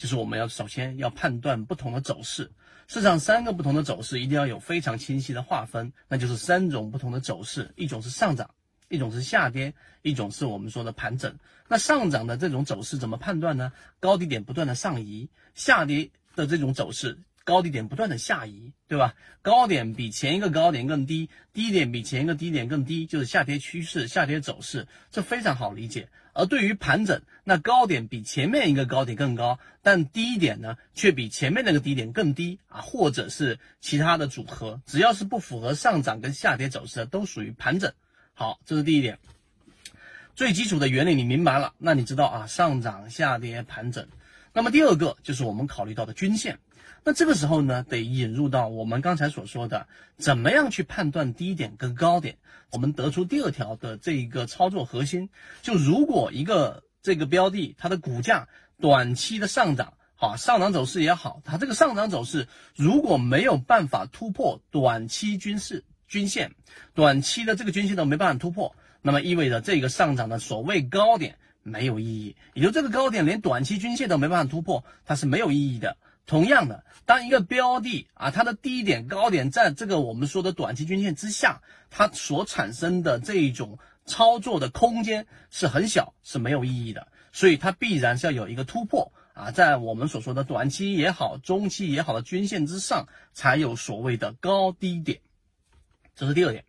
就是我们要首先要判断不同的走势。市场三个不同的走势一定要有非常清晰的划分，那就是三种不同的走势：一种是上涨，一种是下跌，一种是我们说的盘整。那上涨的这种走势怎么判断呢？高低点不断的上移，下跌的这种走势。高低点不断的下移，对吧？高点比前一个高点更低，低点比前一个低点更低，就是下跌趋势、下跌走势，这非常好理解。而对于盘整，那高点比前面一个高点更高，但低点呢却比前面那个低点更低啊，或者是其他的组合，只要是不符合上涨跟下跌走势的，都属于盘整。好，这是第一点。最基础的原理你明白了，那你知道啊，上涨、下跌、盘整。那么第二个就是我们考虑到的均线。那这个时候呢，得引入到我们刚才所说的，怎么样去判断低点跟高点？我们得出第二条的这一个操作核心，就如果一个这个标的它的股价短期的上涨，好上涨走势也好，它这个上涨走势如果没有办法突破短期均势均线，短期的这个均线都没办法突破，那么意味着这个上涨的所谓高点没有意义，也就这个高点连短期均线都没办法突破，它是没有意义的。同样的，当一个标的啊，它的低点、高点在这个我们说的短期均线之下，它所产生的这一种操作的空间是很小，是没有意义的。所以它必然是要有一个突破啊，在我们所说的短期也好、中期也好的均线之上，才有所谓的高低点。这是第二点。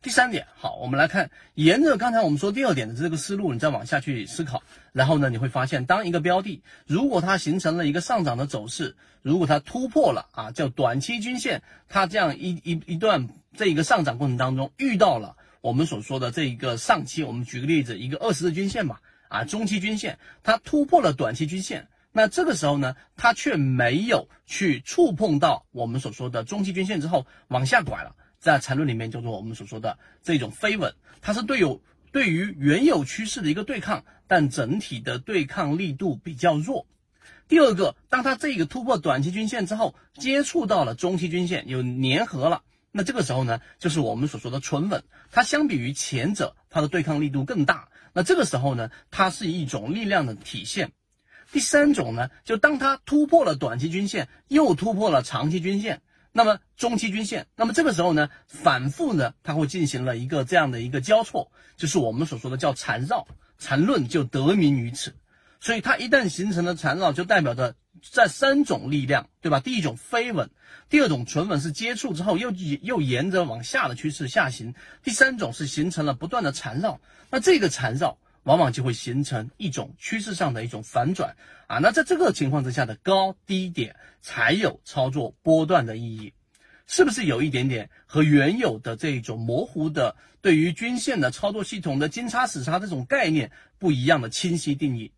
第三点，好，我们来看，沿着刚才我们说第二点的这个思路，你再往下去思考，然后呢，你会发现，当一个标的如果它形成了一个上涨的走势，如果它突破了啊，叫短期均线，它这样一一一段这一个上涨过程当中遇到了我们所说的这一个上期，我们举个例子，一个二十日均线吧，啊，中期均线，它突破了短期均线，那这个时候呢，它却没有去触碰到我们所说的中期均线之后往下拐了。在缠论里面叫做我们所说的这种飞稳，它是对有对于原有趋势的一个对抗，但整体的对抗力度比较弱。第二个，当它这个突破短期均线之后，接触到了中期均线有粘合了，那这个时候呢，就是我们所说的纯稳。它相比于前者，它的对抗力度更大。那这个时候呢，它是一种力量的体现。第三种呢，就当它突破了短期均线，又突破了长期均线。那么中期均线，那么这个时候呢，反复呢，它会进行了一个这样的一个交错，就是我们所说的叫缠绕，缠论就得名于此。所以它一旦形成了缠绕，就代表着在三种力量，对吧？第一种飞稳，第二种纯稳是接触之后又又沿着往下的趋势下行，第三种是形成了不断的缠绕。那这个缠绕。往往就会形成一种趋势上的一种反转啊，那在这个情况之下的高低点才有操作波段的意义，是不是有一点点和原有的这种模糊的对于均线的操作系统的金叉死叉这种概念不一样的清晰定义？